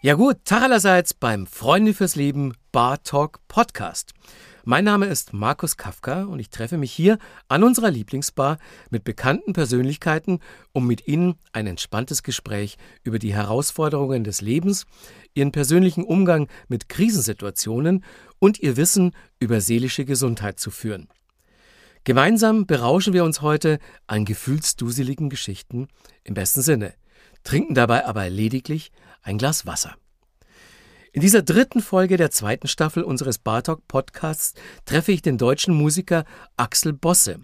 Ja gut, Tag allerseits beim Freunde fürs Leben Bar Talk Podcast. Mein Name ist Markus Kafka und ich treffe mich hier an unserer Lieblingsbar mit bekannten Persönlichkeiten, um mit ihnen ein entspanntes Gespräch über die Herausforderungen des Lebens, ihren persönlichen Umgang mit Krisensituationen und ihr Wissen über seelische Gesundheit zu führen. Gemeinsam berauschen wir uns heute an gefühlsduseligen Geschichten im besten Sinne, trinken dabei aber lediglich ein Glas Wasser. In dieser dritten Folge der zweiten Staffel unseres Bartok Podcasts treffe ich den deutschen Musiker Axel Bosse.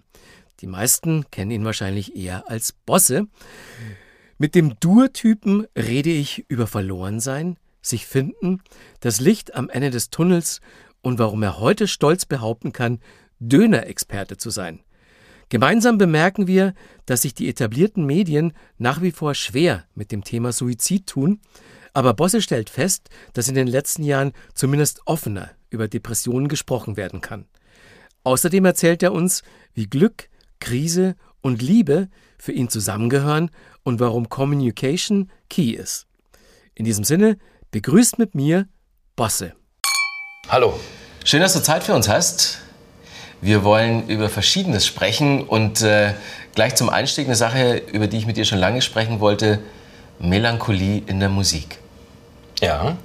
Die meisten kennen ihn wahrscheinlich eher als Bosse. Mit dem Dur-Typen rede ich über Verlorensein, sich finden, das Licht am Ende des Tunnels und warum er heute stolz behaupten kann, Döner-Experte zu sein. Gemeinsam bemerken wir, dass sich die etablierten Medien nach wie vor schwer mit dem Thema Suizid tun, aber Bosse stellt fest, dass in den letzten Jahren zumindest offener über Depressionen gesprochen werden kann. Außerdem erzählt er uns, wie Glück, Krise und Liebe für ihn zusammengehören und warum Communication key ist. In diesem Sinne, begrüßt mit mir Bosse. Hallo. Schön, dass du Zeit für uns hast. Wir wollen über Verschiedenes sprechen und äh, gleich zum Einstieg eine Sache, über die ich mit dir schon lange sprechen wollte, Melancholie in der Musik. Ja,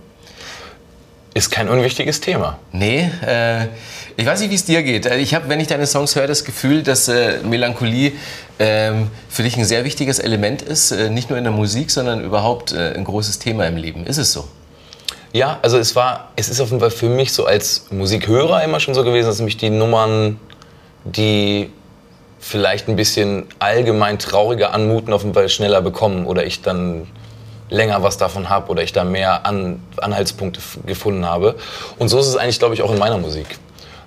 ist kein unwichtiges Thema. Nee, äh, ich weiß nicht, wie es dir geht. Äh, ich habe, wenn ich deine Songs höre, das Gefühl, dass äh, Melancholie äh, für dich ein sehr wichtiges Element ist, äh, nicht nur in der Musik, sondern überhaupt äh, ein großes Thema im Leben. Ist es so? Ja, also es war, es ist auf jeden Fall für mich so als Musikhörer immer schon so gewesen, dass mich die Nummern, die vielleicht ein bisschen allgemein trauriger anmuten, auf jeden Fall schneller bekommen oder ich dann länger was davon habe oder ich da mehr An Anhaltspunkte gefunden habe. Und so ist es eigentlich, glaube ich, auch in meiner Musik.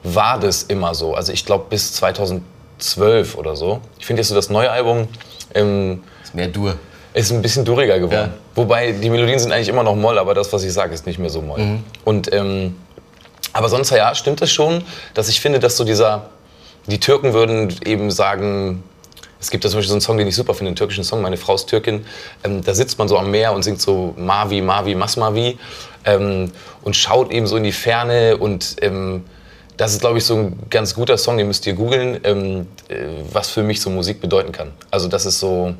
War das immer so. Also ich glaube bis 2012 oder so. Ich finde jetzt so das neue Album... Ähm, ist mehr Dur. Ist ein bisschen duriger geworden. Ja. Wobei die Melodien sind eigentlich immer noch Moll, aber das, was ich sage, ist nicht mehr so Moll. Mhm. Und, ähm, aber sonst, ja, stimmt es schon, dass ich finde, dass so dieser... Die Türken würden eben sagen, es gibt da zum Beispiel so einen Song, den ich super finde, einen türkischen Song, meine Frau ist Türkin. Ähm, da sitzt man so am Meer und singt so Mavi, Mavi, Masmavi ähm, und schaut eben so in die Ferne und ähm, das ist, glaube ich, so ein ganz guter Song, den müsst ihr googeln, ähm, äh, was für mich so Musik bedeuten kann. Also das ist so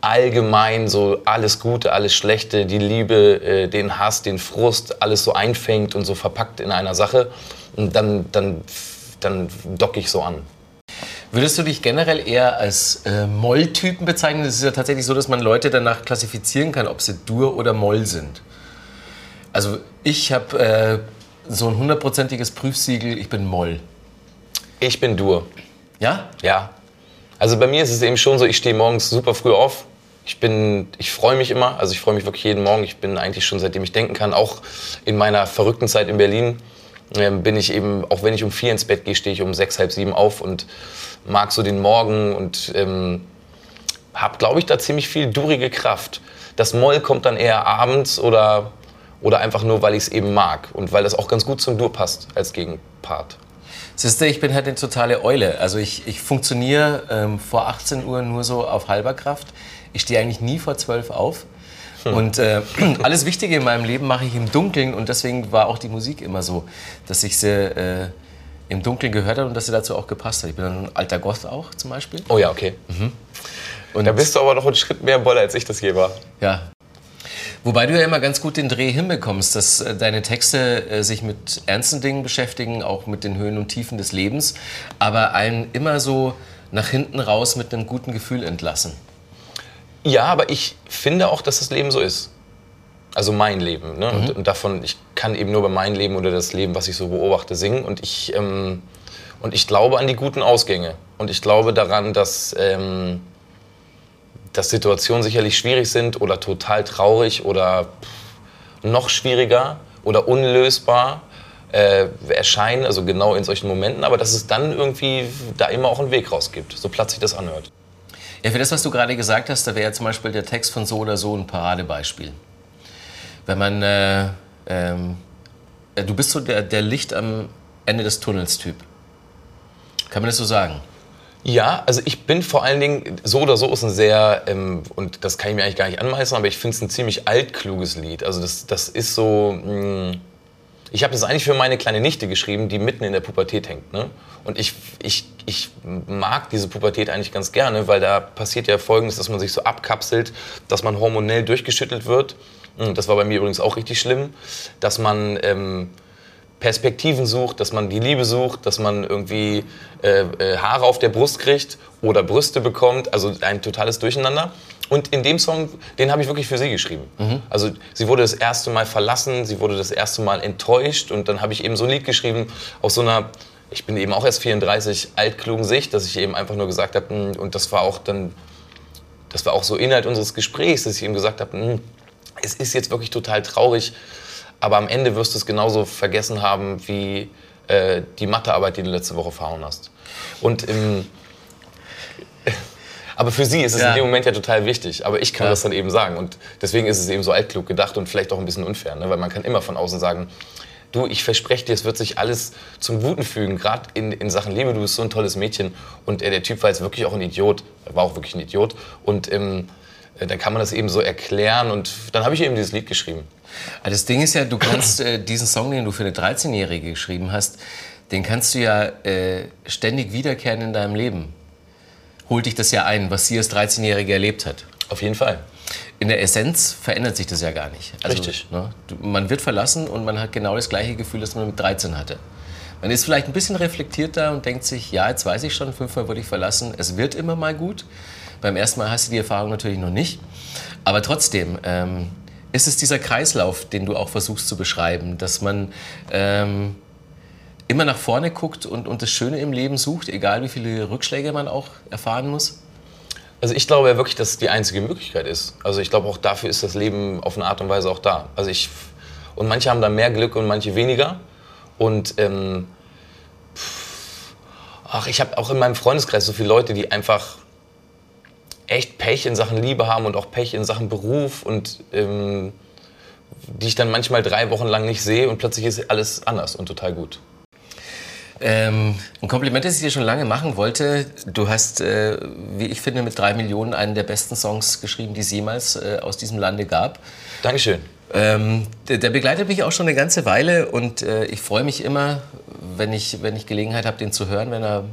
allgemein so alles Gute, alles Schlechte, die Liebe, äh, den Hass, den Frust, alles so einfängt und so verpackt in einer Sache. Und dann, dann, dann docke ich so an. Würdest du dich generell eher als äh, Moll-Typen bezeichnen? Es ist ja tatsächlich so, dass man Leute danach klassifizieren kann, ob sie Dur oder Moll sind. Also ich habe äh, so ein hundertprozentiges Prüfsiegel, ich bin Moll. Ich bin Dur. Ja? Ja. Also bei mir ist es eben schon so, ich stehe morgens super früh auf. Ich bin, ich freue mich immer, also ich freue mich wirklich jeden Morgen. Ich bin eigentlich schon seitdem ich denken kann, auch in meiner verrückten Zeit in Berlin, äh, bin ich eben, auch wenn ich um vier ins Bett gehe, stehe ich um sechs, halb sieben auf und mag so den Morgen und ähm, habe, glaube ich, da ziemlich viel durige Kraft. Das Moll kommt dann eher abends oder, oder einfach nur, weil ich es eben mag und weil das auch ganz gut zum Dur passt als Gegenpart. Siehst du, ich bin halt eine totale Eule. Also ich, ich funktioniere ähm, vor 18 Uhr nur so auf halber Kraft. Ich stehe eigentlich nie vor 12 auf. Hm. Und äh, alles Wichtige in meinem Leben mache ich im Dunkeln und deswegen war auch die Musik immer so, dass ich sie äh, im Dunkeln gehört hat und dass sie dazu auch gepasst hat. Ich bin ein alter Goth auch zum Beispiel. Oh ja, okay. Mhm. Und da bist du aber noch einen Schritt mehr Boller, als ich das je war. Ja. Wobei du ja immer ganz gut den Dreh hinbekommst, dass äh, deine Texte äh, sich mit ernsten Dingen beschäftigen, auch mit den Höhen und Tiefen des Lebens, aber einen immer so nach hinten raus mit einem guten Gefühl entlassen. Ja, aber ich finde auch, dass das Leben so ist. Also mein Leben. Ne? Mhm. Und, und, davon, ich kann eben nur über mein Leben oder das Leben, was ich so beobachte, singen. Und ich, ähm, und ich glaube an die guten Ausgänge. Und ich glaube daran, dass, ähm, dass Situationen sicherlich schwierig sind oder total traurig oder noch schwieriger oder unlösbar äh, erscheinen, also genau in solchen Momenten, aber dass es dann irgendwie da immer auch einen Weg raus gibt, so platt sich das anhört. Ja, für das, was du gerade gesagt hast, da wäre zum Beispiel der Text von so oder so ein Paradebeispiel wenn man, äh, ähm, äh, du bist so der, der Licht am Ende des Tunnels Typ. Kann man das so sagen? Ja, also ich bin vor allen Dingen, so oder so ist ein sehr, ähm, und das kann ich mir eigentlich gar nicht anmeißen, aber ich finde es ein ziemlich altkluges Lied. Also das, das ist so, mh, mm, ich habe das eigentlich für meine kleine Nichte geschrieben, die mitten in der Pubertät hängt. Ne? Und ich, ich, ich mag diese Pubertät eigentlich ganz gerne, weil da passiert ja Folgendes, dass man sich so abkapselt, dass man hormonell durchgeschüttelt wird. Hm, das war bei mir übrigens auch richtig schlimm, dass man... Ähm, Perspektiven sucht, dass man die Liebe sucht, dass man irgendwie äh, äh, Haare auf der Brust kriegt oder Brüste bekommt, also ein totales Durcheinander. Und in dem Song, den habe ich wirklich für sie geschrieben. Mhm. Also sie wurde das erste Mal verlassen, sie wurde das erste Mal enttäuscht und dann habe ich eben so ein Lied geschrieben aus so einer, ich bin eben auch erst 34, altklugen Sicht, dass ich eben einfach nur gesagt habe, hm, und das war auch dann, das war auch so Inhalt unseres Gesprächs, dass ich eben gesagt habe, hm, es ist jetzt wirklich total traurig, aber am Ende wirst du es genauso vergessen haben wie äh, die Mathearbeit, die du letzte Woche verhauen hast. Und im, aber für sie ist es ja. in dem Moment ja total wichtig. Aber ich kann ja. das dann eben sagen. Und deswegen ist es eben so altklug gedacht und vielleicht auch ein bisschen unfair. Ne? Weil man kann immer von außen sagen, du, ich verspreche dir, es wird sich alles zum Guten fügen. Gerade in, in Sachen Liebe, du bist so ein tolles Mädchen. Und äh, der Typ war jetzt wirklich auch ein Idiot. Er war auch wirklich ein Idiot. Und ähm, äh, dann kann man das eben so erklären. Und dann habe ich eben dieses Lied geschrieben. Das Ding ist ja, du kannst äh, diesen Song, den du für eine 13-Jährige geschrieben hast, den kannst du ja äh, ständig wiederkehren in deinem Leben. Holt dich das ja ein, was sie als 13-Jährige erlebt hat. Auf jeden Fall. In der Essenz verändert sich das ja gar nicht. Also, Richtig. Ne, man wird verlassen und man hat genau das gleiche Gefühl, das man mit 13 hatte. Man ist vielleicht ein bisschen reflektierter und denkt sich, ja, jetzt weiß ich schon, fünfmal wurde ich verlassen, es wird immer mal gut. Beim ersten Mal hast du die Erfahrung natürlich noch nicht. Aber trotzdem, ähm, ist es dieser Kreislauf, den du auch versuchst zu beschreiben, dass man ähm, immer nach vorne guckt und, und das Schöne im Leben sucht, egal wie viele Rückschläge man auch erfahren muss? Also ich glaube ja wirklich, dass es die einzige Möglichkeit ist. Also ich glaube auch dafür ist das Leben auf eine Art und Weise auch da. Also ich und manche haben da mehr Glück und manche weniger. Und ähm, ach, ich habe auch in meinem Freundeskreis so viele Leute, die einfach echt Pech in Sachen Liebe haben und auch Pech in Sachen Beruf und ähm, die ich dann manchmal drei Wochen lang nicht sehe und plötzlich ist alles anders und total gut. Ähm, ein Kompliment, das ich dir schon lange machen wollte. Du hast, äh, wie ich finde, mit drei Millionen einen der besten Songs geschrieben, die es jemals äh, aus diesem Lande gab. Dankeschön. Ähm, der, der, begleitet mich auch schon eine ganze Weile und äh, ich freue mich immer, wenn ich, wenn ich Gelegenheit habe, den zu hören, wenn er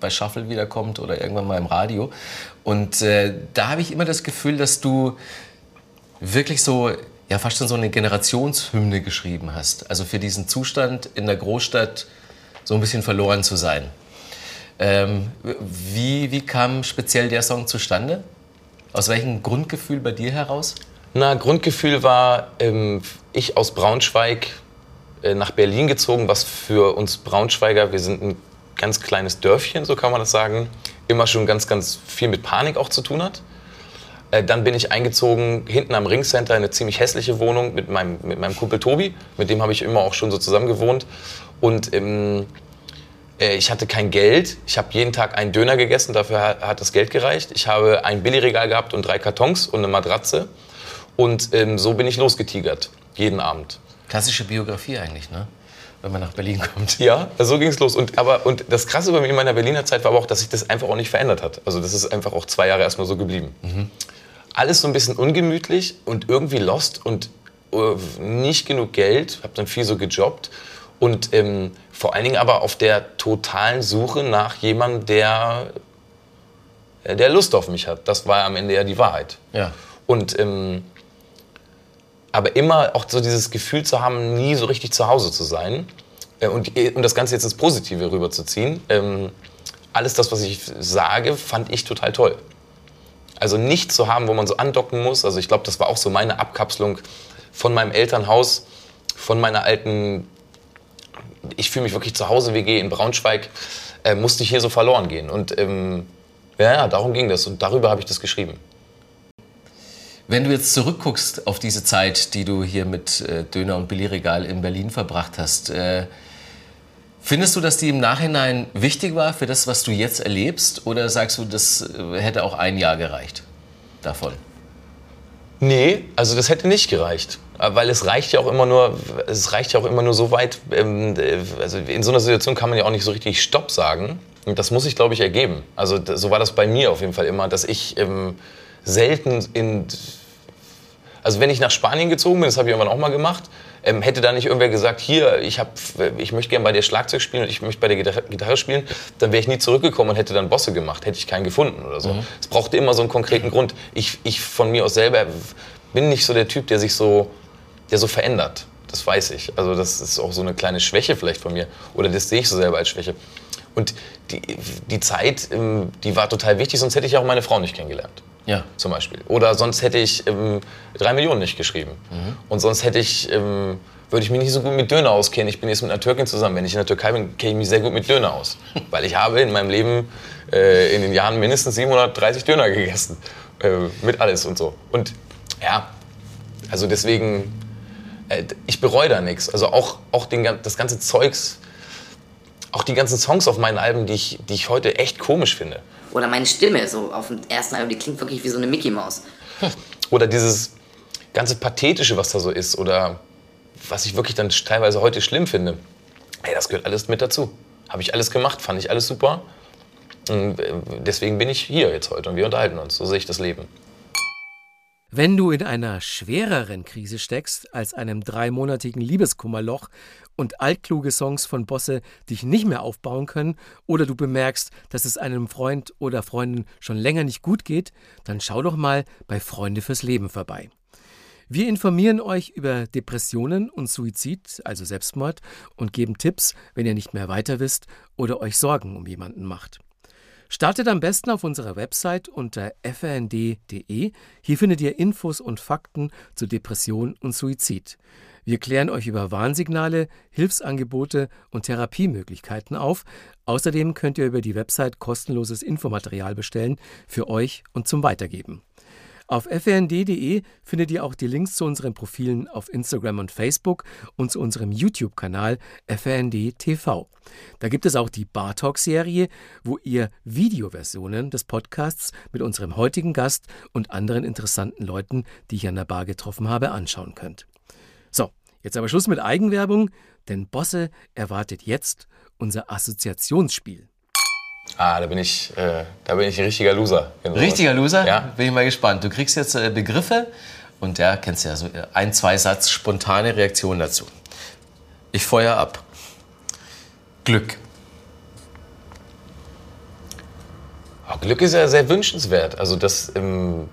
bei Shuffle wiederkommt oder irgendwann mal im Radio. Und äh, da habe ich immer das Gefühl, dass du wirklich so, ja, fast schon so eine Generationshymne geschrieben hast. Also für diesen Zustand in der Großstadt so ein bisschen verloren zu sein. Ähm, wie, wie kam speziell der Song zustande? Aus welchem Grundgefühl bei dir heraus? Na, Grundgefühl war, ähm, ich aus Braunschweig äh, nach Berlin gezogen, was für uns Braunschweiger, wir sind ein ganz kleines Dörfchen, so kann man das sagen, immer schon ganz, ganz viel mit Panik auch zu tun hat. Äh, dann bin ich eingezogen hinten am Ringcenter in eine ziemlich hässliche Wohnung mit meinem, mit meinem Kumpel Tobi. Mit dem habe ich immer auch schon so zusammen gewohnt. Und ähm, äh, ich hatte kein Geld. Ich habe jeden Tag einen Döner gegessen, dafür hat, hat das Geld gereicht. Ich habe ein Billigregal gehabt und drei Kartons und eine Matratze. Und ähm, so bin ich losgetigert, jeden Abend. Klassische Biografie eigentlich, ne? wenn man nach Berlin kommt. Ja, so ging es los. Und, aber, und das Krasse bei mir in meiner Berliner Zeit war aber auch, dass sich das einfach auch nicht verändert hat. Also das ist einfach auch zwei Jahre erstmal so geblieben. Mhm. Alles so ein bisschen ungemütlich und irgendwie lost und uh, nicht genug Geld. Habe dann viel so gejobbt. Und ähm, vor allen Dingen aber auf der totalen Suche nach jemandem, der, äh, der Lust auf mich hat. Das war am Ende ja die Wahrheit. Ja. Und ähm, aber immer auch so dieses Gefühl zu haben, nie so richtig zu Hause zu sein äh, und, und das Ganze jetzt ins Positive rüberzuziehen. Ähm, alles das, was ich sage, fand ich total toll. Also nichts zu haben, wo man so andocken muss. Also ich glaube, das war auch so meine Abkapselung von meinem Elternhaus, von meiner alten, ich fühle mich wirklich zu Hause WG in Braunschweig, äh, musste ich hier so verloren gehen. Und ähm, ja, darum ging das und darüber habe ich das geschrieben. Wenn du jetzt zurückguckst auf diese Zeit, die du hier mit äh, Döner und Billigregal in Berlin verbracht hast, äh, findest du, dass die im Nachhinein wichtig war für das, was du jetzt erlebst? Oder sagst du, das äh, hätte auch ein Jahr gereicht davon? Nee, also das hätte nicht gereicht. Weil es reicht ja auch immer nur, es reicht ja auch immer nur so weit, ähm, also in so einer Situation kann man ja auch nicht so richtig Stopp sagen. Und das muss ich, glaube ich, ergeben. Also so war das bei mir auf jeden Fall immer, dass ich ähm, selten in... Also wenn ich nach Spanien gezogen bin, das habe ich irgendwann auch mal gemacht, ähm, hätte da nicht irgendwer gesagt, hier, ich, hab, ich möchte gerne bei dir Schlagzeug spielen und ich möchte bei dir Gitarre, Gitarre spielen, dann wäre ich nie zurückgekommen und hätte dann Bosse gemacht, hätte ich keinen gefunden oder so. Mhm. Es brauchte immer so einen konkreten Grund. Ich, ich von mir aus selber bin nicht so der Typ, der sich so, der so verändert. Das weiß ich. Also das ist auch so eine kleine Schwäche vielleicht von mir. Oder das sehe ich so selber als Schwäche. Und die, die Zeit, ähm, die war total wichtig, sonst hätte ich auch meine Frau nicht kennengelernt. Ja. Zum Beispiel. Oder sonst hätte ich ähm, drei Millionen nicht geschrieben. Mhm. Und sonst hätte ich, ähm, würde ich mich nicht so gut mit Döner auskennen. Ich bin jetzt mit einer Türkin zusammen. Wenn ich in der Türkei bin, kenne ich mich sehr gut mit Döner aus. Weil ich habe in meinem Leben äh, in den Jahren mindestens 730 Döner gegessen. Äh, mit alles und so. Und ja, also deswegen, ich bereue da nichts. Also auch, auch den, das ganze Zeugs, auch die ganzen Songs auf meinen Alben, die ich, die ich heute echt komisch finde. Oder meine Stimme, so auf dem ersten Album, die klingt wirklich wie so eine Mickey Maus. Oder dieses ganze Pathetische, was da so ist. Oder was ich wirklich dann teilweise heute schlimm finde. Hey, das gehört alles mit dazu. Habe ich alles gemacht, fand ich alles super. Und äh, deswegen bin ich hier jetzt heute und wir unterhalten uns. So sehe ich das Leben. Wenn du in einer schwereren Krise steckst als einem dreimonatigen Liebeskummerloch und altkluge Songs von Bosse dich nicht mehr aufbauen können oder du bemerkst, dass es einem Freund oder Freundin schon länger nicht gut geht, dann schau doch mal bei Freunde fürs Leben vorbei. Wir informieren euch über Depressionen und Suizid, also Selbstmord, und geben Tipps, wenn ihr nicht mehr weiter wisst oder euch Sorgen um jemanden macht. Startet am besten auf unserer Website unter frnd.de. Hier findet ihr Infos und Fakten zu Depression und Suizid. Wir klären euch über Warnsignale, Hilfsangebote und Therapiemöglichkeiten auf. Außerdem könnt ihr über die Website kostenloses Infomaterial bestellen für euch und zum Weitergeben. Auf frnd.de findet ihr auch die Links zu unseren Profilen auf Instagram und Facebook und zu unserem YouTube-Kanal FRND TV. Da gibt es auch die Bar Talk-Serie, wo ihr Videoversionen des Podcasts mit unserem heutigen Gast und anderen interessanten Leuten, die ich an der Bar getroffen habe, anschauen könnt. So, jetzt aber Schluss mit Eigenwerbung, denn Bosse erwartet jetzt unser Assoziationsspiel. Ah, da bin ich, äh, da bin ich ein richtiger Loser. Richtiger Loser? Ja. Bin ich mal gespannt. Du kriegst jetzt äh, Begriffe und ja, kennst ja so äh, ein, zwei Satz spontane Reaktion dazu. Ich feuer ab. Glück. Oh, Glück ist ja sehr wünschenswert. Also das ähm,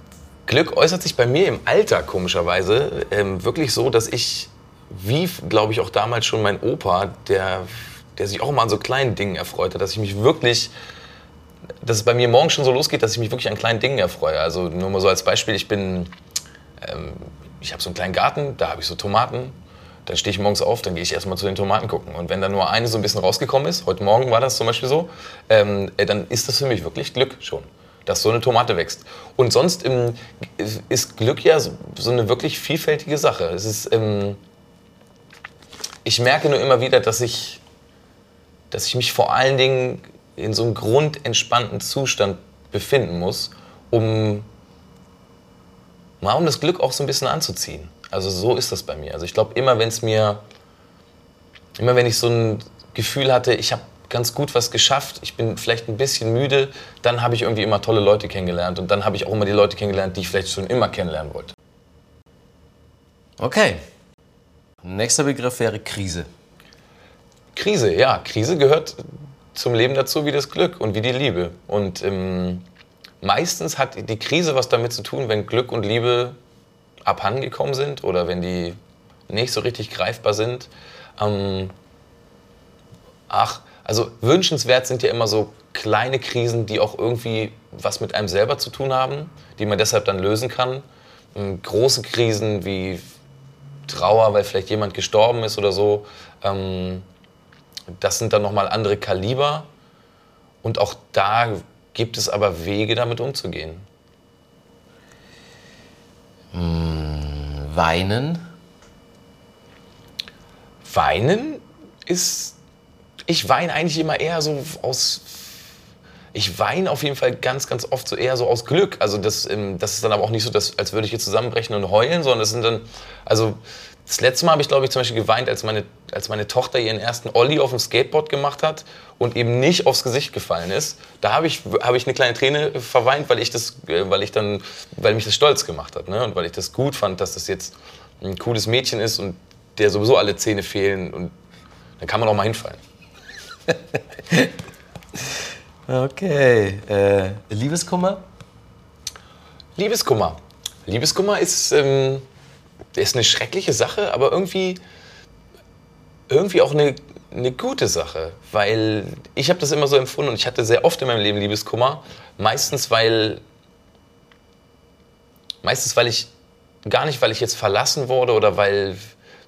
Glück äußert sich bei mir im Alter komischerweise ähm, wirklich so, dass ich, wie glaube ich auch damals schon mein Opa, der der sich auch immer an so kleinen Dingen erfreut hat, dass ich mich wirklich, dass es bei mir morgen schon so losgeht, dass ich mich wirklich an kleinen Dingen erfreue. Also nur mal so als Beispiel, ich bin, ähm, ich habe so einen kleinen Garten, da habe ich so Tomaten. Dann stehe ich morgens auf, dann gehe ich erstmal zu den Tomaten gucken. Und wenn da nur eine so ein bisschen rausgekommen ist, heute Morgen war das zum Beispiel so, ähm, äh, dann ist das für mich wirklich Glück schon dass so eine Tomate wächst. Und sonst ähm, ist Glück ja so, so, eine wirklich vielfältige Sache. Es ist, ähm, ich merke nur immer wieder, dass ich dass ich mich vor allen Dingen in so einem grundentspannten Zustand befinden muss, um mal um das Glück auch so ein bisschen anzuziehen. Also so ist das bei mir. Also ich glaube, immer wenn es mir, immer wenn ich so ein Gefühl hatte, ich habe ganz gut was geschafft, ich bin vielleicht ein bisschen müde, dann habe ich irgendwie immer tolle Leute kennengelernt und dann habe ich auch immer die Leute kennengelernt, die ich vielleicht schon immer kennenlernen wollte. Okay. Nächster Begriff wäre Krise. Krise, ja, Krise gehört zum Leben dazu wie das Glück und wie die Liebe. Und ähm, meistens hat die Krise was damit zu tun, wenn Glück und Liebe abhandengekommen sind oder wenn die nicht so richtig greifbar sind. Ähm, ach, also wünschenswert sind ja immer so kleine Krisen, die auch irgendwie was mit einem selber zu tun haben, die man deshalb dann lösen kann. Ähm, große Krisen wie Trauer, weil vielleicht jemand gestorben ist oder so. Ähm, das sind dann nochmal andere Kaliber. Und auch da gibt es aber Wege, damit umzugehen. Hm, weinen? Weinen ist. Ich weine eigentlich immer eher so aus. ich weine auf jeden Fall ganz, ganz oft so eher so aus Glück. Also das, ähm, das ist dann aber auch nicht so, dass, als würde ich jetzt zusammenbrechen und heulen, sondern das sind dann, also das letzte Mal habe ich, glaube ich, zum Beispiel geweint, als meine, als meine Tochter ihren ersten Olli auf dem Skateboard gemacht hat und eben nicht aufs Gesicht gefallen ist. Da habe ich, hab ich eine kleine Träne verweint, weil ich, das, äh, weil ich dann, weil mich das stolz gemacht hat. Ne? Und weil ich das gut fand, dass das jetzt ein cooles Mädchen ist und der sowieso alle Zähne fehlen. Und dann kann man auch mal hinfallen. okay. Äh, Liebeskummer? Liebeskummer. Liebeskummer ist, ähm, ist eine schreckliche Sache, aber irgendwie, irgendwie auch eine, eine gute Sache. Weil ich habe das immer so empfunden und ich hatte sehr oft in meinem Leben Liebeskummer. Meistens, weil, meistens, weil ich, gar nicht, weil ich jetzt verlassen wurde oder weil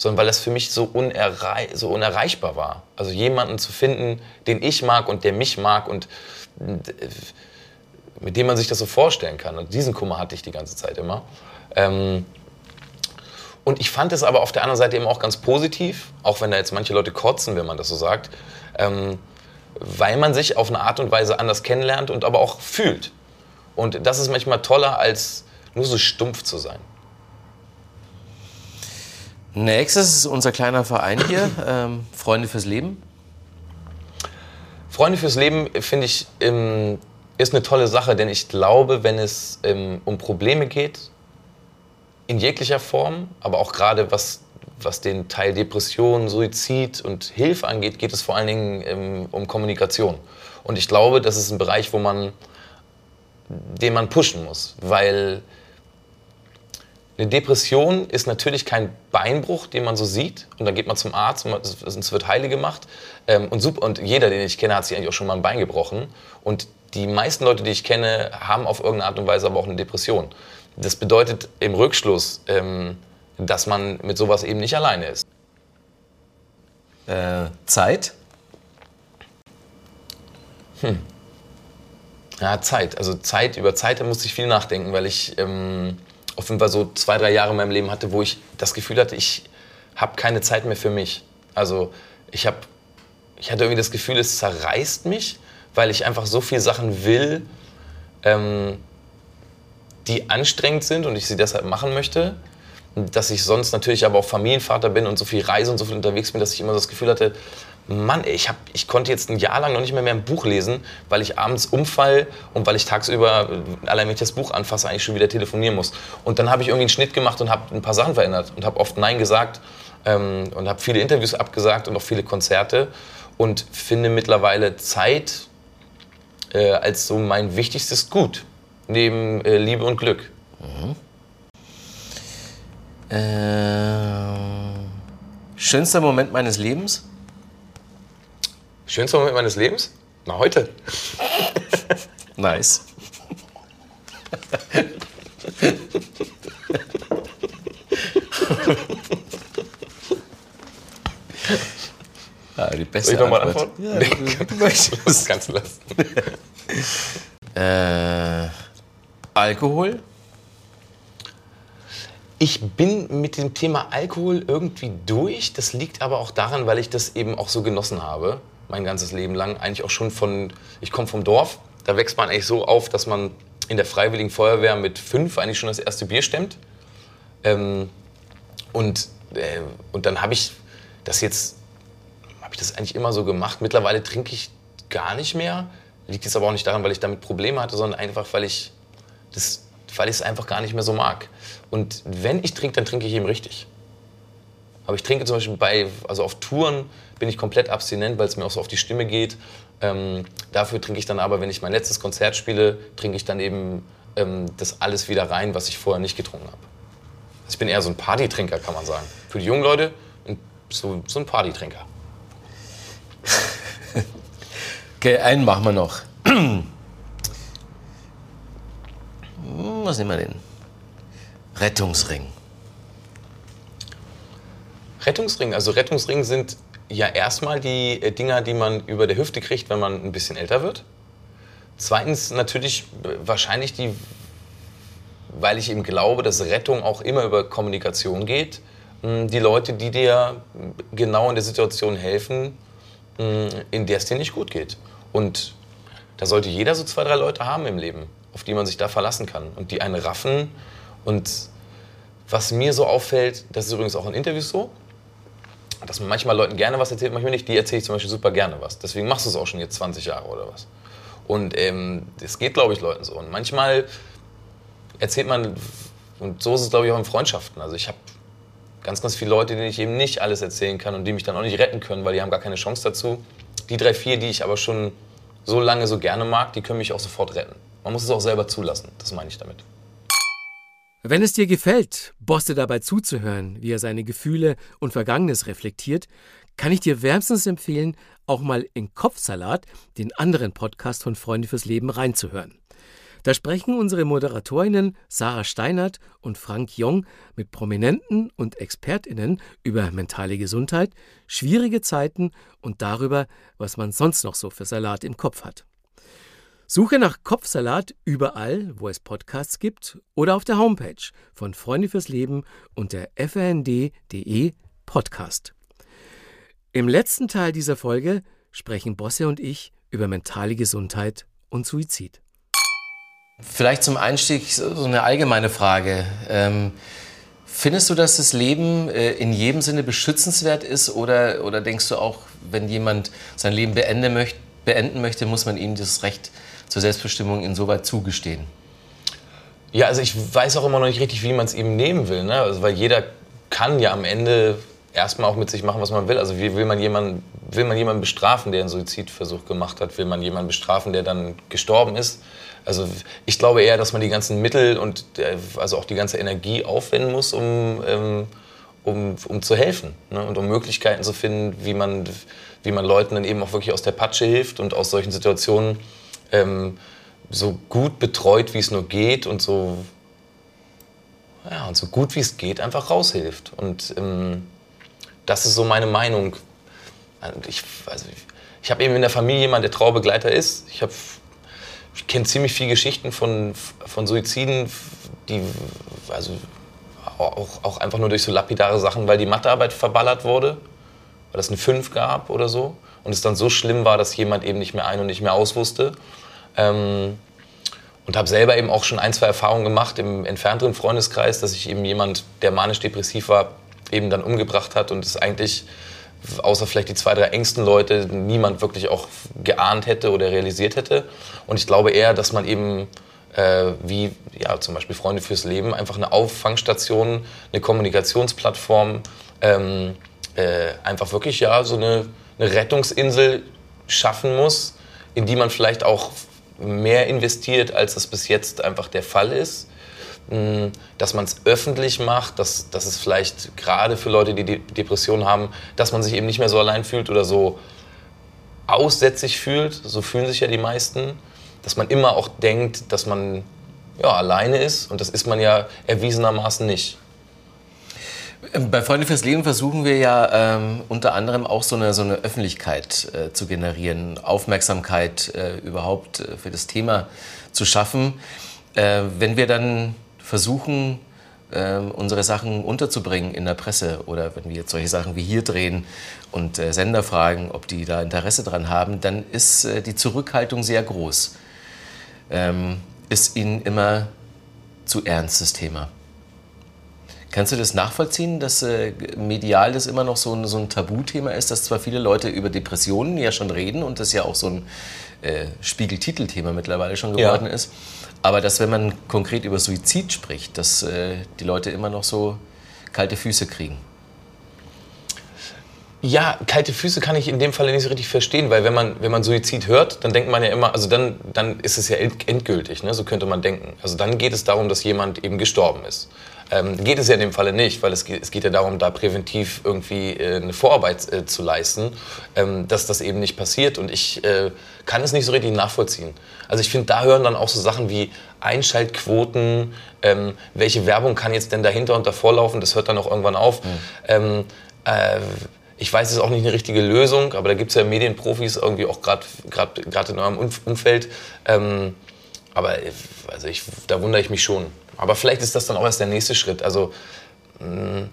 sondern weil das für mich so, unerrei so unerreichbar war. Also jemanden zu finden, den ich mag und der mich mag und mit dem man sich das so vorstellen kann. Und diesen Kummer hatte ich die ganze Zeit immer. Ähm, und ich fand es aber auf der anderen Seite eben auch ganz positiv, auch wenn da jetzt manche Leute kotzen, wenn man das so sagt, ähm, weil man sich auf eine Art und Weise anders kennenlernt und aber auch fühlt. Und das ist manchmal toller, als nur so stumpf zu sein. Nächstes ist unser kleiner Verein hier, ähm, Freunde fürs Leben. Freunde fürs Leben, finde ich, ähm, ist eine tolle Sache, denn ich glaube, wenn es ähm, um Probleme geht, in jeglicher Form, aber auch gerade was, was den Teil Depression, Suizid und Hilfe angeht, geht es vor allen Dingen ähm, um Kommunikation. Und ich glaube, das ist ein Bereich, wo man, den man pushen muss, weil eine Depression ist natürlich kein Beinbruch, den man so sieht. Und dann geht man zum Arzt und es wird heile gemacht. Ähm, und, jeder, den ich kenne, hat sich eigentlich auch schon mal ein Bein gebrochen. Und die meisten Leute, die ich kenne, haben auf irgendeine Art und Weise aber auch eine Depression. Das bedeutet im Rückschluss, ähm, dass man mit sowas eben nicht alleine ist. Äh, Zeit? Hm. Ja, Zeit. Also Zeit, über Zeit, da muss ich viel nachdenken, weil ich... Ähm, auf jeden Fall so zwei, drei Jahre in meinem Leben hatte, wo ich das Gefühl hatte, ich habe keine Zeit mehr für mich. Also ich, hab, ich hatte irgendwie das Gefühl, es zerreißt mich, weil ich einfach so viele Sachen will, ähm, die anstrengend sind und ich sie deshalb machen möchte. Dass ich sonst natürlich aber auch Familienvater bin und so viel reise und so viel unterwegs bin, dass ich immer das Gefühl hatte, Mann, ey, ich, hab, ich konnte jetzt ein Jahr lang noch nicht mehr, mehr ein Buch lesen, weil ich abends umfall und weil ich tagsüber, äh, allein wenn ich das Buch anfasse, eigentlich schon wieder telefonieren muss. Und dann habe ich irgendwie einen Schnitt gemacht und habe ein paar Sachen verändert und habe oft Nein gesagt ähm, und habe viele Interviews abgesagt und auch viele Konzerte und finde mittlerweile Zeit äh, als so mein wichtigstes Gut, neben äh, Liebe und Glück. Mhm. Äh, schönster Moment meines Lebens? Schönster Moment meines Lebens? Na, heute. nice. ja, die beste Soll ich nochmal antworten? Ja, du, du möchtest. Das kannst du lassen. äh, Alkohol? Ich bin mit dem Thema Alkohol irgendwie durch. Das liegt aber auch daran, weil ich das eben auch so genossen habe mein ganzes Leben lang. Eigentlich auch schon von, ich komme vom Dorf, da wächst man eigentlich so auf, dass man in der Freiwilligen Feuerwehr mit fünf eigentlich schon das erste Bier stemmt. Ähm, und, äh, und dann habe ich das jetzt, habe ich das eigentlich immer so gemacht. Mittlerweile trinke ich gar nicht mehr. Liegt jetzt aber auch nicht daran, weil ich damit Probleme hatte, sondern einfach, weil ich das, weil ich es einfach gar nicht mehr so mag. Und wenn ich trinke, dann trinke ich eben richtig. Aber ich trinke zum Beispiel bei, also auf Touren bin ich komplett abstinent, weil es mir auch so auf die Stimme geht. Ähm, dafür trinke ich dann aber, wenn ich mein letztes Konzert spiele, trinke ich dann eben ähm, das alles wieder rein, was ich vorher nicht getrunken habe. Also ich bin eher so ein Partytrinker, kann man sagen. Für die jungen Leute so, so ein Partytrinker. okay, einen machen wir noch. Was nehmen wir denn? Rettungsring. Rettungsring. Also Rettungsring sind ja erstmal die äh, Dinger, die man über der Hüfte kriegt, wenn man ein bisschen älter wird. Zweitens natürlich äh, wahrscheinlich die, weil ich eben glaube, dass Rettung auch immer über Kommunikation geht. Hm, die Leute, die dir genau in der Situation helfen, hm, in der es dir nicht gut geht. Und da sollte jeder so zwei, drei Leute haben im Leben, auf die man sich da verlassen kann und die einen raffen. Und was mir so auffällt, das ist übrigens auch in Interviews so, dass man manchmal Leuten gerne was erzählt, manchmal nicht. Die erzähle ich zum Beispiel super gerne was. Deswegen machst du es auch schon jetzt 20 Jahre oder was. Und ähm, das geht, glaube ich, Leuten so. Und manchmal erzählt man, und so ist es, glaube ich, auch in Freundschaften. Also ich habe ganz, ganz viele Leute, denen ich eben nicht alles erzählen kann und die mich dann auch nicht retten können, weil die haben gar keine Chance dazu. Die drei, vier, die ich aber schon so lange so gerne mag, die können mich auch sofort retten. Man muss es auch selber zulassen, das meine ich damit. Wenn es dir gefällt, Bosse dabei zuzuhören, wie er seine Gefühle und Vergangenes reflektiert, kann ich dir wärmstens empfehlen, auch mal in Kopfsalat, den anderen Podcast von Freunde fürs Leben, reinzuhören. Da sprechen unsere Moderatorinnen Sarah Steinert und Frank Jong mit Prominenten und Expertinnen über mentale Gesundheit, schwierige Zeiten und darüber, was man sonst noch so für Salat im Kopf hat. Suche nach Kopfsalat überall, wo es Podcasts gibt oder auf der Homepage von Freunde fürs Leben unter frnd.de Podcast. Im letzten Teil dieser Folge sprechen Bosse und ich über mentale Gesundheit und Suizid. Vielleicht zum Einstieg so eine allgemeine Frage. Ähm, findest du, dass das Leben äh, in jedem Sinne beschützenswert ist oder, oder denkst du auch, wenn jemand sein Leben beenden möchte, beenden möchte, muss man ihm das Recht zur Selbstbestimmung insoweit zugestehen? Ja, also ich weiß auch immer noch nicht richtig, wie man es ihm nehmen will. Ne? Also, weil jeder kann ja am Ende erstmal auch mit sich machen, was man will. Also wie will man jemanden, will man jemanden bestrafen, der einen Suizidversuch gemacht hat? Will man jemanden bestrafen, der dann gestorben ist? Also ich glaube eher, dass man die ganzen Mittel und äh, also auch die ganze Energie aufwenden muss, um, ähm, um, um zu helfen ne? und um Möglichkeiten zu finden, wie man, wie man Leuten dann eben auch wirklich aus der Patsche hilft und aus solchen Situationen ähm, so gut betreut, wie es nur geht und so, ja, und so gut wie es geht einfach raushilft. Und ähm, das ist so meine Meinung. Ich, also ich, ich habe eben in der Familie jemanden, der Traubegleiter ist. Ich ich kenne ziemlich viele Geschichten von, von Suiziden, die also auch, auch einfach nur durch so lapidare Sachen, weil die Mathearbeit verballert wurde, weil es eine 5 gab oder so und es dann so schlimm war, dass jemand eben nicht mehr ein und nicht mehr aus wusste. Ähm, und habe selber eben auch schon ein, zwei Erfahrungen gemacht im entfernteren Freundeskreis, dass sich eben jemand, der manisch-depressiv war, eben dann umgebracht hat und es eigentlich außer vielleicht die zwei, drei engsten Leute, niemand wirklich auch geahnt hätte oder realisiert hätte. Und ich glaube eher, dass man eben äh, wie ja, zum Beispiel Freunde fürs Leben einfach eine Auffangstation, eine Kommunikationsplattform, ähm, äh, einfach wirklich ja so eine, eine Rettungsinsel schaffen muss, in die man vielleicht auch mehr investiert, als das bis jetzt einfach der Fall ist. Dass man es öffentlich macht, dass, dass es vielleicht gerade für Leute, die Depressionen haben, dass man sich eben nicht mehr so allein fühlt oder so aussätzig fühlt, so fühlen sich ja die meisten, dass man immer auch denkt, dass man ja, alleine ist. Und das ist man ja erwiesenermaßen nicht. Bei Freunde fürs Leben versuchen wir ja ähm, unter anderem auch so eine, so eine Öffentlichkeit äh, zu generieren, Aufmerksamkeit äh, überhaupt äh, für das Thema zu schaffen. Äh, wenn wir dann versuchen, ähm, unsere Sachen unterzubringen in der Presse oder wenn wir jetzt solche Sachen wie hier drehen und äh, Sender fragen, ob die da Interesse dran haben, dann ist äh, die Zurückhaltung sehr groß. Ähm, ist ihnen immer zu ernst das Thema. Kannst du das nachvollziehen, dass äh, medial das immer noch so ein, so ein Tabuthema ist, dass zwar viele Leute über Depressionen ja schon reden und das ja auch so ein äh, Spiegel-Titelthema mittlerweile schon geworden ja. ist, aber dass, wenn man konkret über Suizid spricht, dass äh, die Leute immer noch so kalte Füße kriegen. Ja, kalte Füße kann ich in dem Fall nicht so richtig verstehen, weil wenn man, wenn man Suizid hört, dann denkt man ja immer, also dann, dann ist es ja endgültig, ne? so könnte man denken. Also dann geht es darum, dass jemand eben gestorben ist. Ähm, geht es ja in dem Falle nicht, weil es geht, es geht ja darum, da präventiv irgendwie äh, eine Vorarbeit äh, zu leisten, ähm, dass das eben nicht passiert. Und ich äh, kann es nicht so richtig nachvollziehen. Also ich finde, da hören dann auch so Sachen wie Einschaltquoten, ähm, welche Werbung kann jetzt denn dahinter und davor laufen, das hört dann auch irgendwann auf. Mhm. ich weiß, es ist auch nicht eine richtige Lösung, aber da gibt es ja Medienprofis irgendwie auch gerade in eurem Umfeld. Ähm, aber also ich, da wundere ich mich schon. Aber vielleicht ist das dann auch erst der nächste Schritt. Also mh,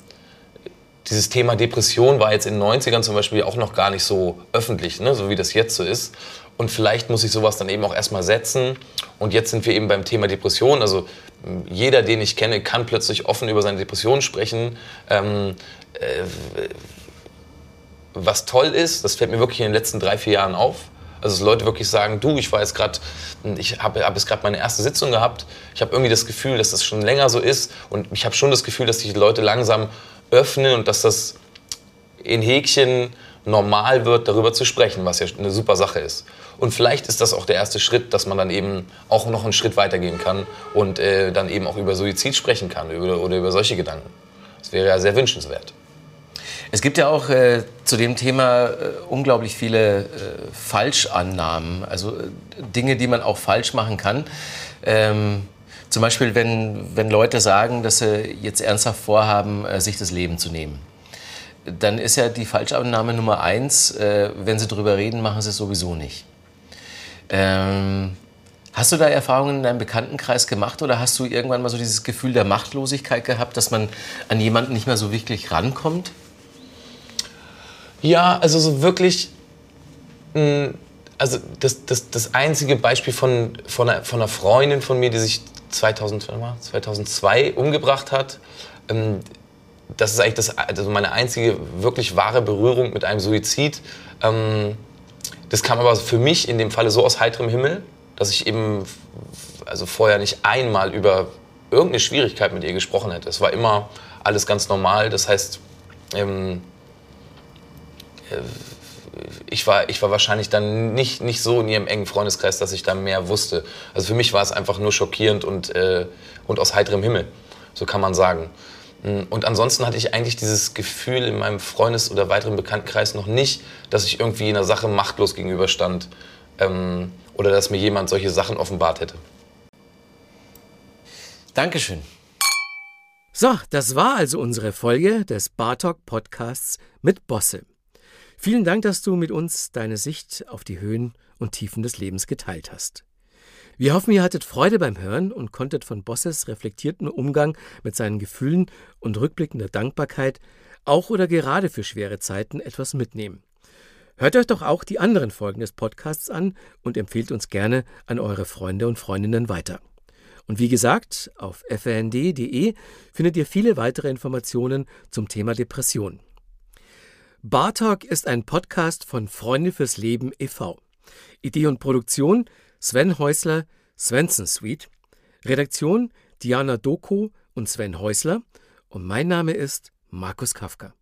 dieses Thema Depression war jetzt in den 90ern zum Beispiel auch noch gar nicht so öffentlich, ne, so wie das jetzt so ist. Und vielleicht muss ich sowas dann eben auch erstmal setzen. Und jetzt sind wir eben beim Thema Depression. Also jeder, den ich kenne, kann plötzlich offen über seine Depression sprechen. Ähm, äh, was toll ist, das fällt mir wirklich in den letzten drei, vier Jahren auf. Also dass Leute wirklich sagen, du, ich war gerade, ich habe hab jetzt gerade meine erste Sitzung gehabt. Ich habe irgendwie das Gefühl, dass das schon länger so ist und ich habe schon das Gefühl, dass sich die Leute langsam öffnen und dass das in Häkchen normal wird, darüber zu sprechen, was ja eine super Sache ist. Und vielleicht ist das auch der erste Schritt, dass man dann eben auch noch einen Schritt weitergehen kann und äh, dann eben auch über Suizid sprechen kann über, oder über solche Gedanken. Das wäre ja sehr wünschenswert. Es gibt ja auch äh, zu dem Thema äh, unglaublich viele äh, Falschannahmen, also äh, Dinge, die man auch falsch machen kann. Ähm, zum Beispiel, wenn, wenn Leute sagen, dass sie jetzt ernsthaft vorhaben, äh, sich das Leben zu nehmen. Dann ist ja die Falschannahme Nummer eins, äh, wenn sie darüber reden, machen sie es sowieso nicht. Ähm, Hast du da Erfahrungen in deinem Bekanntenkreis gemacht oder hast du irgendwann mal so dieses Gefühl der Machtlosigkeit gehabt, dass man an jemanden nicht mehr so wirklich rankommt? Ja, also so wirklich. Mm, also das, das, das einzige Beispiel von, von, einer, von einer Freundin von mir, die sich 2000, 2002 umgebracht hat, ähm, das ist eigentlich das, also meine einzige wirklich wahre Berührung mit einem Suizid. Ähm, das kam aber für mich in dem Falle so aus heiterem Himmel, dass ich eben also vorher nicht einmal über irgendeine Schwierigkeit mit ihr gesprochen hätte. Es war immer alles ganz normal. Das heißt, ähm, äh, ich war, ich war wahrscheinlich dann nicht, nicht so in ihrem engen Freundeskreis, dass ich da mehr wusste. Also für mich war es einfach nur schockierend und, äh, und aus heiterem Himmel, so kann man sagen. Mm, und ansonsten hatte ich eigentlich dieses Gefühl in meinem Freundes- oder weiteren Bekanntenkreis noch nicht, dass ich irgendwie einer Sache machtlos gegenüberstand ähm, oder dass mir jemand solche Sachen offenbart hätte. Dankeschön. So, das war also unsere Folge des Bartok Podcasts mit Bosse. Vielen Dank, dass du mit uns deine Sicht auf die Höhen und Tiefen des Lebens geteilt hast. Wir hoffen, ihr hattet Freude beim Hören und konntet von Bosses reflektierten Umgang mit seinen Gefühlen und rückblickender Dankbarkeit auch oder gerade für schwere Zeiten etwas mitnehmen. Hört euch doch auch die anderen Folgen des Podcasts an und empfehlt uns gerne an eure Freunde und Freundinnen weiter. Und wie gesagt, auf fnd.de findet ihr viele weitere Informationen zum Thema Depression. Bartalk ist ein Podcast von Freunde fürs Leben e.V. Idee und Produktion Sven Häusler, Svensson Suite. Redaktion Diana Doko und Sven Häusler. Und mein Name ist Markus Kafka.